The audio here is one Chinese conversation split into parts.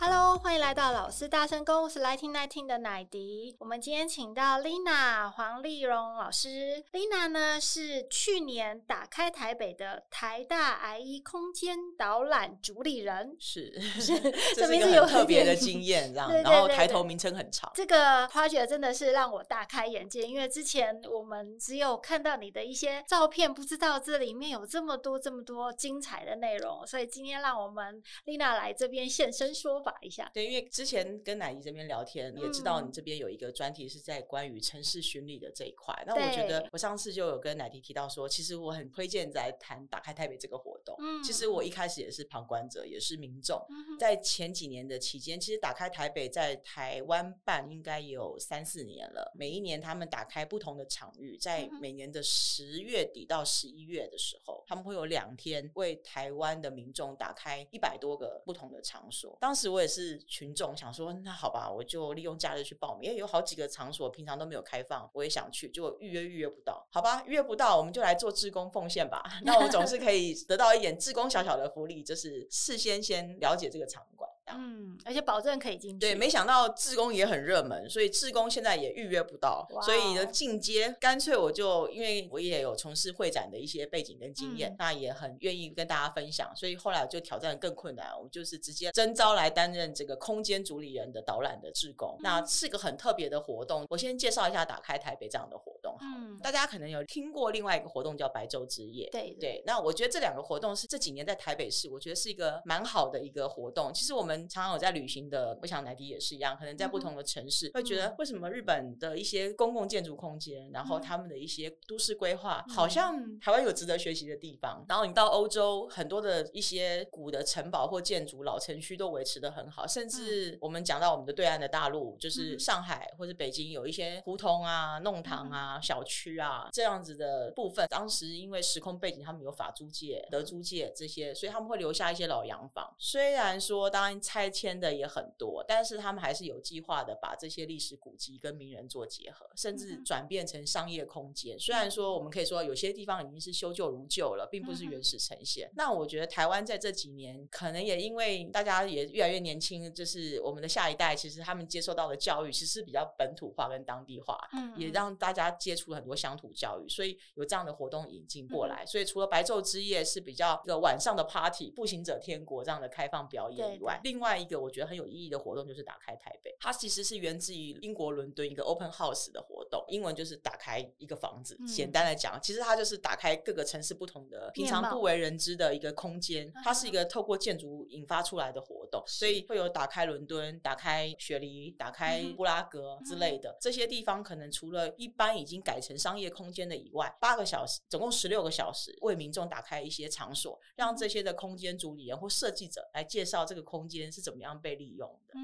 Hello，欢迎来到老师大声公，我是 Lighting Nineteen 的奶迪。我们今天请到 Lina 黄丽蓉老师。Lina 呢是去年打开台北的台大 IE 空间导览主理人，是，是 这名字有特别的 经验，这样。然后抬头名称很长。这个 project 真的是让我大开眼界，因为之前我们只有看到你的一些照片，不知道这里面有这么多这么多精彩的内容，所以今天让我们 Lina 来这边现身说法。一下，对，因为之前跟乃迪这边聊天，嗯、也知道你这边有一个专题是在关于城市巡礼的这一块。那我觉得，我上次就有跟乃迪提到说，其实我很推荐在谈打开台北这个活动。嗯，其实我一开始也是旁观者，也是民众。嗯、在前几年的期间，其实打开台北在台湾办应该有三四年了。每一年他们打开不同的场域，在每年的十月底到十一月的时候，他们会有两天为台湾的民众打开一百多个不同的场所。当时我我也。是群众想说，那好吧，我就利用假日去报名，因为有好几个场所平常都没有开放，我也想去，结果预约预约不到，好吧，预约不到，我们就来做志工奉献吧。那我总是可以得到一点志工小小的福利，就是事先先了解这个场馆。嗯，而且保证可以进去。对，没想到志工也很热门，所以志工现在也预约不到。所以呢，进阶干脆我就因为我也有从事会展的一些背景跟经验，嗯、那也很愿意跟大家分享。所以后来我就挑战更困难，我就是直接征招来担任这个空间主理人的导览的志工。嗯、那是个很特别的活动。我先介绍一下打开台北这样的活动。嗯，大家可能有听过另外一个活动叫白昼之夜。对对。那我觉得这两个活动是这几年在台北市，我觉得是一个蛮好的一个活动。其实我们。常常有在旅行的，我想奶迪也是一样，可能在不同的城市，会觉得为什么日本的一些公共建筑空间，然后他们的一些都市规划，好像台湾有值得学习的地方。然后你到欧洲，很多的一些古的城堡或建筑、老城区都维持的很好，甚至我们讲到我们的对岸的大陆，就是上海或者北京，有一些胡同啊、弄堂啊、小区啊这样子的部分。当时因为时空背景，他们有法租界、德租界这些，所以他们会留下一些老洋房。虽然说当然。拆迁的也很多，但是他们还是有计划的把这些历史古迹跟名人做结合，甚至转变成商业空间。虽然说我们可以说有些地方已经是修旧如旧了，并不是原始呈现。那我觉得台湾在这几年，可能也因为大家也越来越年轻，就是我们的下一代，其实他们接受到的教育其实是比较本土化跟当地化，也让大家接触了很多乡土教育，所以有这样的活动引进过来。所以除了白昼之夜是比较一个晚上的 party，步行者天国这样的开放表演以外，另另外一个我觉得很有意义的活动就是打开台北，它其实是源自于英国伦敦一个 open house 的活动，英文就是打开一个房子。嗯、简单的讲，其实它就是打开各个城市不同的平常不为人知的一个空间。它是一个透过建筑引发出来的活动，所以会有打开伦敦、打开雪梨、打开布拉格之类的、嗯、这些地方，可能除了一般已经改成商业空间的以外，八个小时，总共十六个小时，为民众打开一些场所，让这些的空间主理人或设计者来介绍这个空间是怎么样被利用的。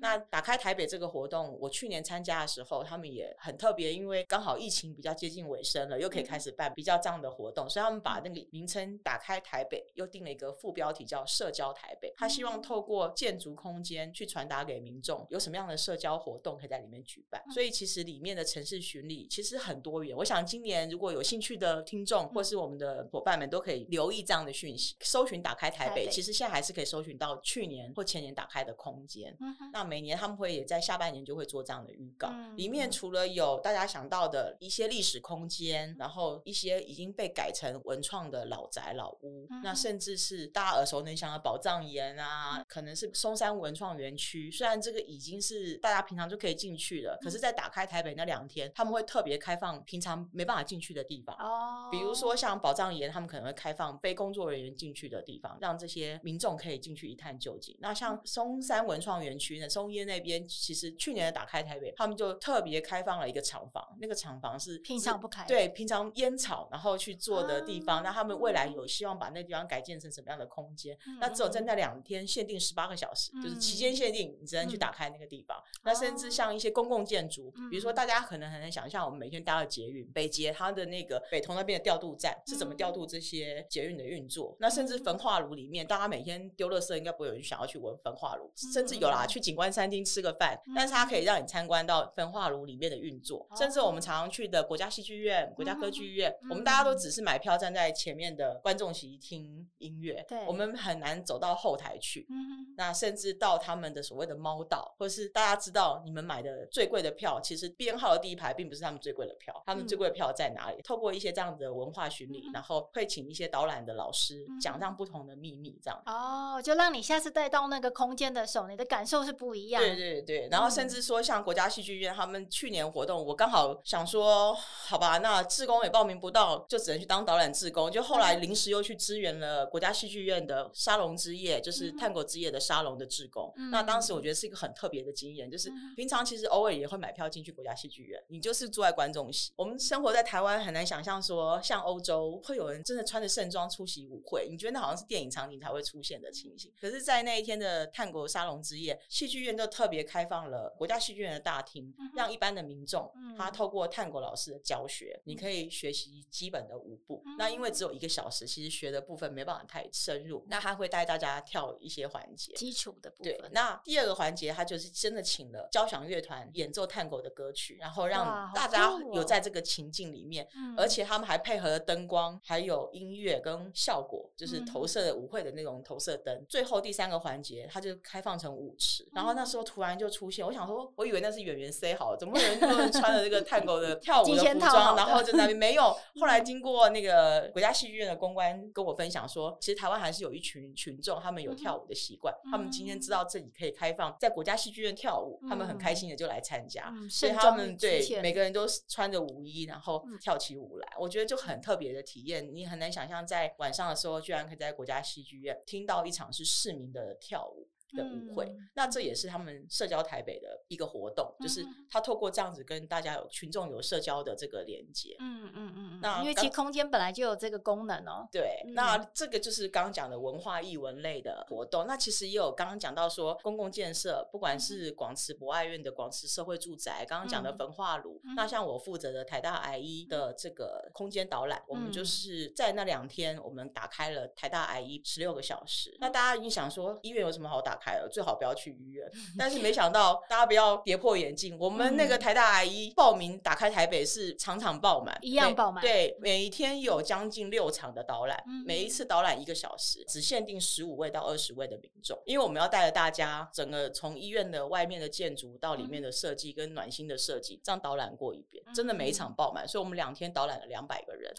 那打开台北这个活动，我去年参加的时候，他们也很特别，因为刚好疫情比较接近尾声了，又可以开始办比较这样的活动，所以他们把那个名称“打开台北”又定了一个副标题叫“社交台北”。他希望透过建筑空间去传达给民众有什么样的社交活动可以在里面举办。所以其实里面的城市巡礼其实很多元。我想今年如果有兴趣的听众或是我们的伙伴们都可以留意这样的讯息，搜寻“打开台北”，其实现在还是可以搜寻到去年或前年打开的空间。那每年他们会也在下半年就会做这样的预告，嗯、里面除了有大家想到的一些历史空间，然后一些已经被改成文创的老宅老屋，嗯、那甚至是大家耳熟能详的宝藏岩啊，嗯、可能是松山文创园区。虽然这个已经是大家平常就可以进去了，嗯、可是，在打开台北那两天，他们会特别开放平常没办法进去的地方。哦，比如说像宝藏岩，他们可能会开放非工作人员进去的地方，让这些民众可以进去一探究竟。那像松山文创园区呢？松烟那边，其实去年的打开台北，他们就特别开放了一个厂房，那个厂房是平常不开，对，平常烟草然后去做的地方。那、啊、他们未来有希望把那个地方改建成什么样的空间？嗯、那只有在那两天限定十八个小时，嗯、就是期间限定，你只能去打开那个地方。嗯、那甚至像一些公共建筑，嗯、比如说大家可能很难想象，我们每天搭的捷运，北捷它的那个北投那边的调度站是怎么调度这些捷运的运作？嗯、那甚至焚化炉里面，大家每天丢垃圾，应该不会有人想要去闻焚化炉，嗯、甚至有啦，去景观餐厅吃个饭，嗯、但是它可以让你参观到焚化炉里面的运作。嗯、甚至我们常常去的国家戏剧院、国家歌剧院，嗯、我们大家都只是买票站在前面的观众席听音乐，对，我们很难走到后台去。嗯、那甚至到他们的所谓的猫道，或是大家知道你们买的最贵的票，其实编号的第一排并不是他们最贵的票，他们最贵的票在哪里？嗯、透过一些这样的文化巡礼，嗯、然后会请一些导览的老师讲上不同的秘密，这样。哦，就让你下次带到那个空间的时候，你的感受是不一样。对对对，然后甚至说像国家戏剧院他们去年活动，我刚好想说，好吧，那志工也报名不到，就只能去当导览志工。就后来临时又去支援了国家戏剧院的沙龙之夜，就是探戈之夜的沙龙的志工。嗯、那当时我觉得是一个很特别的经验，就是平常其实偶尔也会买票进去国家戏剧院，你就是坐在观众席。我们生活在台湾，很难想象说像欧洲会有人真的穿着盛装出席舞会，你觉得那好像是电影场景才会出现的情形。可是，在那一天的探国沙龙之夜，戏剧院就特别开放了国家戏剧院的大厅，让一般的民众他透过探国老师的教学，你可以学习基本的舞步。那因为只有一个小时，其实学的部分没办法太深入。那他会带大家跳一些环节，基础的部分。对，那第二个环节，他就是真的请了交响乐团演奏探国的歌曲，然后让大家有在这个情境里面，而且他们还配合了灯光，还有音乐跟效果，就是投射的舞会的那种投射灯。最后第三个环节，他就开放成舞池，然后那时候突然就出现，我想说，我以为那是演员塞好了，怎么有人都能穿着这个探狗的跳舞的服装，然后就在那边？没有。后来经过那个国家戏剧院的公关跟我分享说，其实台湾还是有一群群众，他们有跳舞的习惯，他们今天知道这里可以开放在国家戏剧院跳舞，他们很开心的就来参加，所以他们对每个人都穿着舞衣，然后跳起舞来，我觉得就很特别的体验，你很难想象在晚上的时候，居然可以在国家戏剧院听到一场是市民的跳舞。的舞会，嗯、那这也是他们社交台北的一个活动，嗯、就是他透过这样子跟大家有群众有社交的这个连接。嗯嗯嗯，那因为其实空间本来就有这个功能哦。对，嗯、那这个就是刚刚讲的文化艺文类的活动。那其实也有刚刚讲到说公共建设，不管是广慈博爱院的广慈社会住宅，刚刚讲的焚化炉，嗯、那像我负责的台大 IE 的这个空间导览，嗯、我们就是在那两天，我们打开了台大 IE 十六个小时。嗯、那大家已经想说，医院有什么好打开了？最好不要去医院。但是没想到，大家不要跌破眼镜。我们那个台大 IE 报名打开台北是场场爆满，一样爆满。对，每一天有将近六场的导览，每一次导览一个小时，只限定十五位到二十位的民众，因为我们要带着大家整个从医院的外面的建筑到里面的设计跟暖心的设计，这样导览过一遍，真的每一场爆满。所以我们两天导览了两百个人。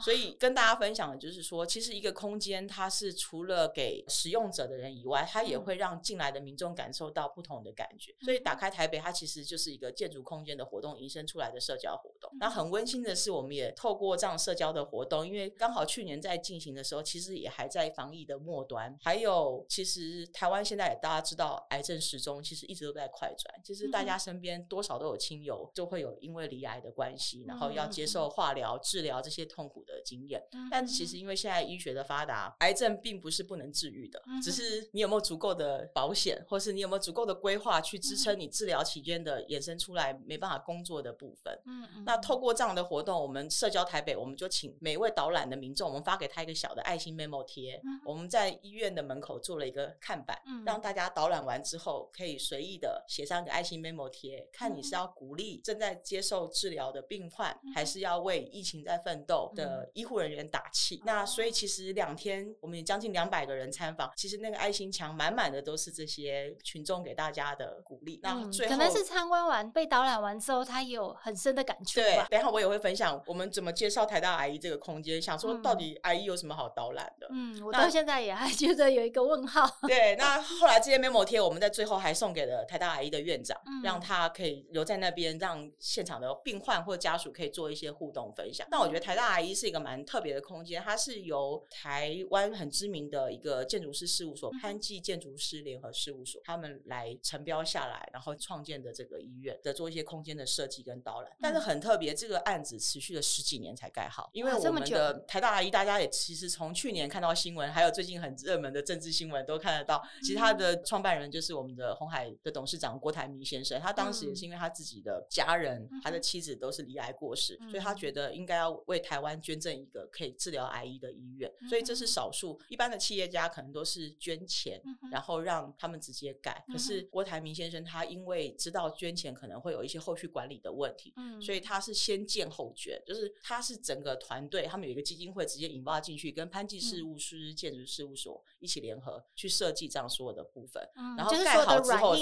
所以跟大家分享的就是说，其实一个空间它是除了给使用者的人以外，它也会让进来。的民众感受到不同的感觉，所以打开台北，它其实就是一个建筑空间的活动延伸出来的社交活动。那很温馨的是，我们也透过这样社交的活动，因为刚好去年在进行的时候，其实也还在防疫的末端。还有，其实台湾现在也大家知道，癌症时钟其实一直都在快转，其实大家身边多少都有亲友就会有因为离癌的关系，然后要接受化疗、治疗这些痛苦的经验。但其实因为现在医学的发达，癌症并不是不能治愈的，只是你有没有足够的保险。险，或是你有没有足够的规划去支撑你治疗期间的衍生出来没办法工作的部分？嗯嗯。那透过这样的活动，我们社交台北，我们就请每一位导览的民众，我们发给他一个小的爱心 memo 贴。嗯。我们在医院的门口做了一个看板，嗯，让大家导览完之后可以随意的写上一个爱心 memo 贴，看你是要鼓励正在接受治疗的病患，还是要为疫情在奋斗的医护人员打气。那所以其实两天我们也将近两百个人参访，其实那个爱心墙满满的都是这些群众给大家的鼓励，那最后、嗯、可能是参观完被导览完之后，他也有很深的感触。对，等一下我也会分享我们怎么介绍台大阿姨这个空间，想说到底阿姨有什么好导览的？嗯，我到现在也还觉得有一个问号。对，那后来这些 memo 贴，我们在最后还送给了台大阿姨的院长，嗯、让他可以留在那边，让现场的病患或家属可以做一些互动分享。但我觉得台大阿姨是一个蛮特别的空间，它是由台湾很知名的一个建筑师事务所潘记建筑师。联合事务所他们来承标下来，然后创建的这个医院的做一些空间的设计跟导览。嗯、但是很特别，这个案子持续了十几年才盖好，因为我们的台大阿姨大家也其实从去年看到新闻，还有最近很热门的政治新闻都看得到，其实他的创办人就是我们的红海的董事长郭台铭先生，他当时也是因为他自己的家人，他的妻子都是离癌过世，所以他觉得应该要为台湾捐赠一个可以治疗癌医的医院，所以这是少数，一般的企业家可能都是捐钱，然后让他们直接盖。可是郭台铭先生他因为知道捐钱可能会有一些后续管理的问题，所以他是先建后捐，就是他是整个团队，他们有一个基金会直接引爆进去，跟潘记事务师建筑事务所一起联合去设计这样所有的部分，然后盖好之后，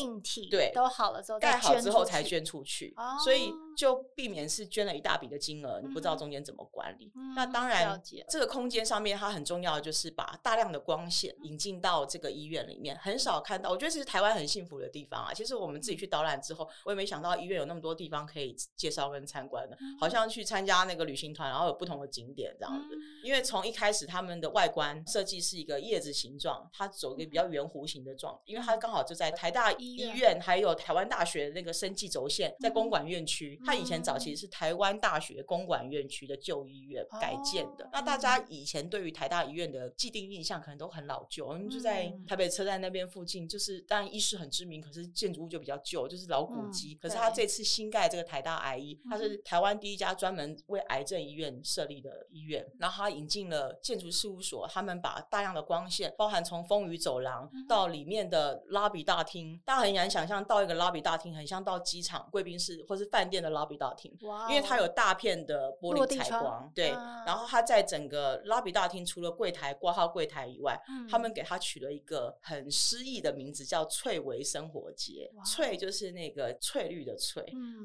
对，都好了之后，盖好之后才捐出去，所以就避免是捐了一大笔的金额，你不知道中间怎么管理。那当然，这个空间上面它很重要的就是把大量的光线引进到这个医院里面，很少看到。我觉得其实台湾很幸福的地方啊，其实我们自己去导览之后，我也没想到医院有那么多地方可以介绍跟参观的，好像去参加那个旅行团，然后有不同的景点这样子。因为从一开始他们的外观设计是一个叶子形状，它走一个比较圆弧形的状，因为它刚好就在台大医院。还有台湾大学那个生技轴线，在公馆院区。它以前早期是台湾大学公馆院区的旧医院改建的。那大家以前对于台大医院的既定印象可能都很老旧，我们就在台北车站那边附近，就是当然医师很知名，可是建筑物就比较旧，就是老古迹。可是他这次新盖这个台大癌医，它是台湾第一家专门为癌症医院设立的医院，然后它引进了建筑事务所，他们把大量的光线，包含从风雨走廊到里面的 lobby 大厅，大家很难想象到一个 lobby 大厅，很像到机场贵宾室或是饭店的 lobby 大厅，因为它有大片的玻璃采光，对，然后它在整个 lobby 大厅除了柜台挂号柜台以外，他们给它取了一个很诗意的名字，叫翠微生活节。翠就是那个翠绿的翠，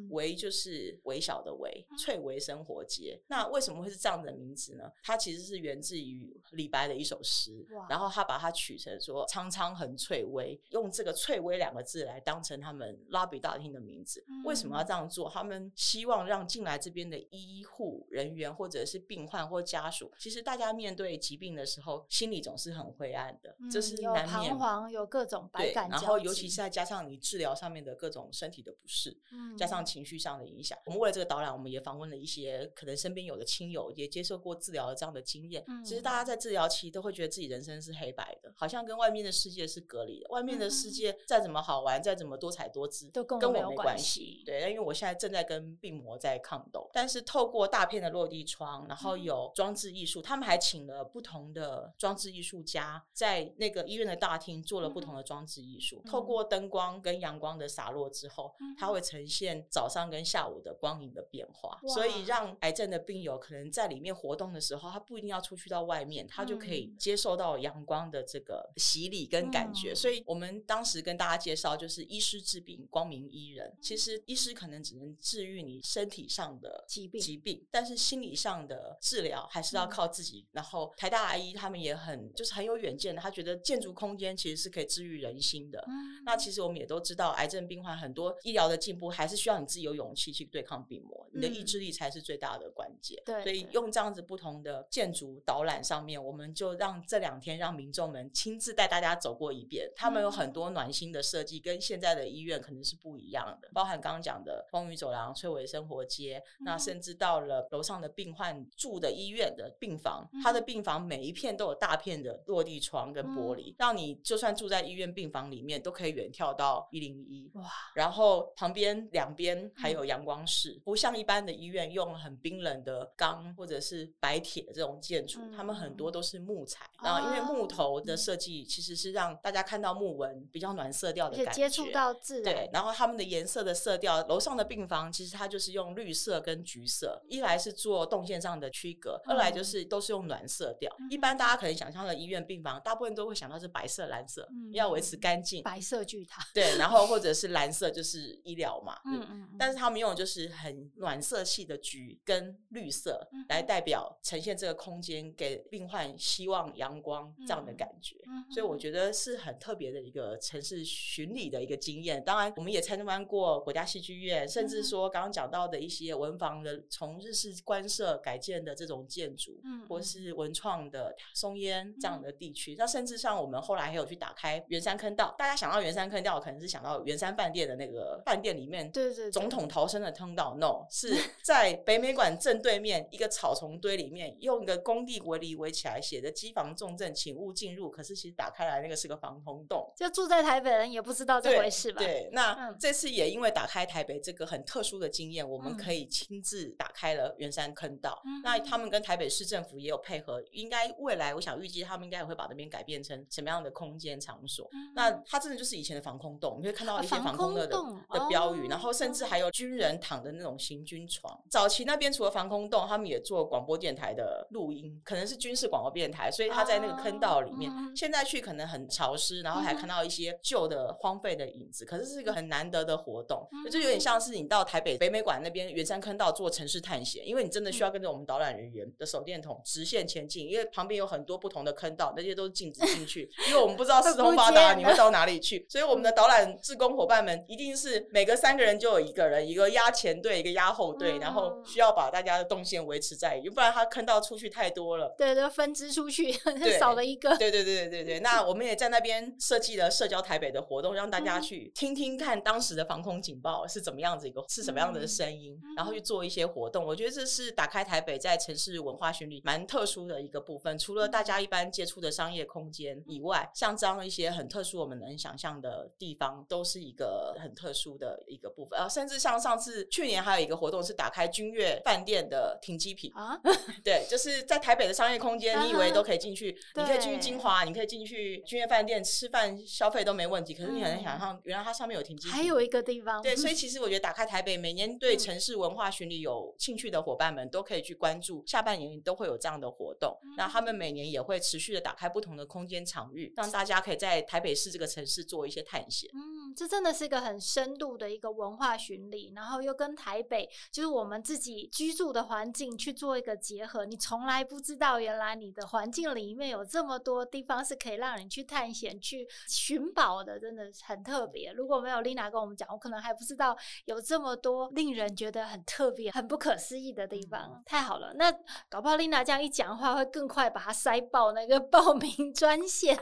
微就是微小的微，翠微生活节。那为什么会是这样的名字呢？它其实是源自于李白的一首诗，然后他把它取成说“苍苍横翠微”，用这个“翠微”两个字来当成他们 lobby 大厅的名字。为什么要这样做？他们希望让进来这边的医护人员或者是病患或家属，其实大家面对疾病的时候，心里总是很灰暗的，这是难免。有彷徨，有各种百感。然后，尤其是再加上你治疗上面的各种身体的不适，加上情绪上的影响。我们为了这个导览，我们也访问了一些可能身边有的亲友，也接受过治疗的这样的经验。其实大家在治疗期都会觉得自己人生是黑白的，好像跟外面的世界是隔离的。外面的世界再怎么好玩，再怎么多彩多姿，都跟我没关系。对，那因为我现在正在跟病魔在抗斗，但是透过大片的落地窗，然后有装置艺术，他们还请了不同的装置艺术家，在那个医院的大厅做了不同的装置艺术。透过灯光跟阳光的洒落之后，它会呈现早上跟下午的光影的变化，所以让癌症的病友可能在里面活动的时候，他不一定要出去到外面，他就可以接受到阳光的这个洗礼跟感觉。所以我们当时跟大家介绍，就是医师治病，光明医人。其实医师可能只能治愈你身体上的疾病，疾病，但是心理上的治疗还是要靠自己。然后台大阿姨他们也很就是很有远见的，他觉得建筑空间其实是可以治愈人心的。那其实我们也都知道，癌症病患很多医疗的进步还是需要你自己有勇气去对抗病魔，你的意志力才是最大的关键。对，所以用这样子不同的建筑导览上面，我们就让这两天让民众们亲自带大家走过一遍。他们有很多暖心的设计，跟现在的医院可能是不一样的，包含刚刚讲的风雨走廊、翠微生活街，那甚至到了楼上的病患住的医院的病房，他的病房每一片都有大片的落地窗跟玻璃，让你就算住在医院病房里面，都可以远眺到一零一。哇！然后旁边两边还有阳光室，不像一般的医院用很冰冷的钢或者是白铁这种建筑，他们很多都是木材。然后因为木头的设计其实是让大家看到木纹比较暖色调的感觉，接触到自然。对，然后他们的颜色的色调，楼上的病房其实它就是用绿色跟橘色，一来是做动线上的区隔，二来就是都是用暖色调。一般大家可能想象的医院病房，大部分都会想到是白色、蓝色，要维持干净。白色巨塔。对，然后或者是蓝色就是医疗嘛，嗯嗯，但是他们用的就是很暖色系的橘跟绿色来代表呈现这个空间给病患希望阳光这样的的感觉。嗯、所以我觉得是很特别的一个城市巡礼的一个经验。当然，我们也参观过国家戏剧院，甚至说刚刚讲到的一些文房的从日式官舍改建的这种建筑，嗯，或是文创的松烟这样的地区。那、嗯、甚至像我们后来还有去打开圆山坑道，大家想到圆山坑道，可能是想到圆山饭店的那个饭店里面，对对，总统逃生的通道。No，是在北美馆正对面一个草丛堆里面，用一个工地围篱围起来，写着“机房重镇，请勿进入”。可是其实打开来那个是个防空洞，就住在台北人也不知道这回事吧？对，对那、嗯、这次也因为打开台北这个很特殊的经验，我们可以亲自打开了圆山坑道。嗯、那他们跟台北市政府也有配合，应该未来我想预计他们应该也会把那边改变成什么样的空间场所。嗯、那它真的就是以前的防空洞，你会看到一些防空洞的标语，哦、然后甚至还有军人躺的那种行军床。早期那边除了防空洞，他们也做广播电台的录音，可能是军事广播电台，所以他在那个坑道里面。哦、现在去可能很潮湿，然后还看到一些旧的荒废的影子。可是是一个很难得的活动，就有点像是你到台北北美馆那边圆山坑道做城市探险，因为你真的需要跟着我们导览人员的手电筒直线前进，因为旁边有很多不同的坑道，那些都是禁止进去，因为我们不知道四通八达你会到哪里去，所以我们的导览志工伙伴们一定是每隔三个人就有一个人，一个压前队，一个压后队，然后需要把大家的动线维持在，不然他坑道出去太多了，对，对分支出去，少了一个，对对对对对。对。那我们也在那边设计了社交台北的活动，让大家去听听看当时的防空警报是怎么样子一个，是什么样的声音，然后去做一些活动。我觉得这是打开台北在城市文化巡礼蛮特殊的一个部分。除了大家一般接触的商业空间以外，像这样一些很特殊我们能想象的地方，都是一个很特殊的一个部分。啊，甚至像上次去年还有一个活动是打开君悦饭店的停机坪啊，对，就是在台北的商业空间，你以为都可以进去，你可以进去金华，你可以进去君悦饭店吃饭消费都没问题。可是你很难想象，原来它上面有停机坪，还有一个地方。对，所以其实我觉得打开台北，每年对城市文化巡礼有兴趣的伙伴们都可以去关注，下半年都会有这样的活动。那他们每年也会持续的打开不同的空间场域，让大家可以在台北市这个城市做一些探险。嗯，这真的是一个很深度的一个文化巡礼，然后又跟台北就是我们自己居住的环境去做一个结合。你从来不知道，原来你的环境里面有这么多地方是可以让你去探险、去寻宝的，真的很特别。如果没有 Lina 跟我们讲，我可能还不知道有这么多令人觉得很特别、很不可思议的地方。嗯、太好了，那搞不好 Lina 这样一讲话，会更快把它塞爆那个 报名专线，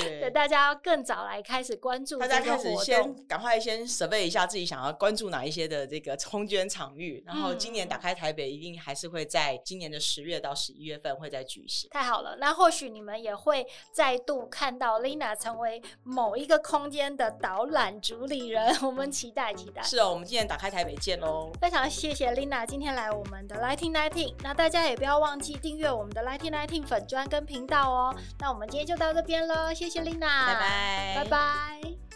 对，对大家要更早来开始关注。大家开始先赶快先 survey 一下自己想要关注哪一些的这个空间场域，然后今年打开台北，一定还是会在今年的十月到十一月份会再举行。太好了，那或许你们也会再度看到 Lina 成为某一个空间的导览主理人，我们期待期待。是哦，我们今年打开台北见喽！非常谢谢 Lina 今天来我们的 Lighting Nineteen，那大家也不要忘记订阅我们的 Lighting Nineteen 粉专跟频道哦。那我们今天就到这边喽，谢谢 Lina，拜拜，拜拜。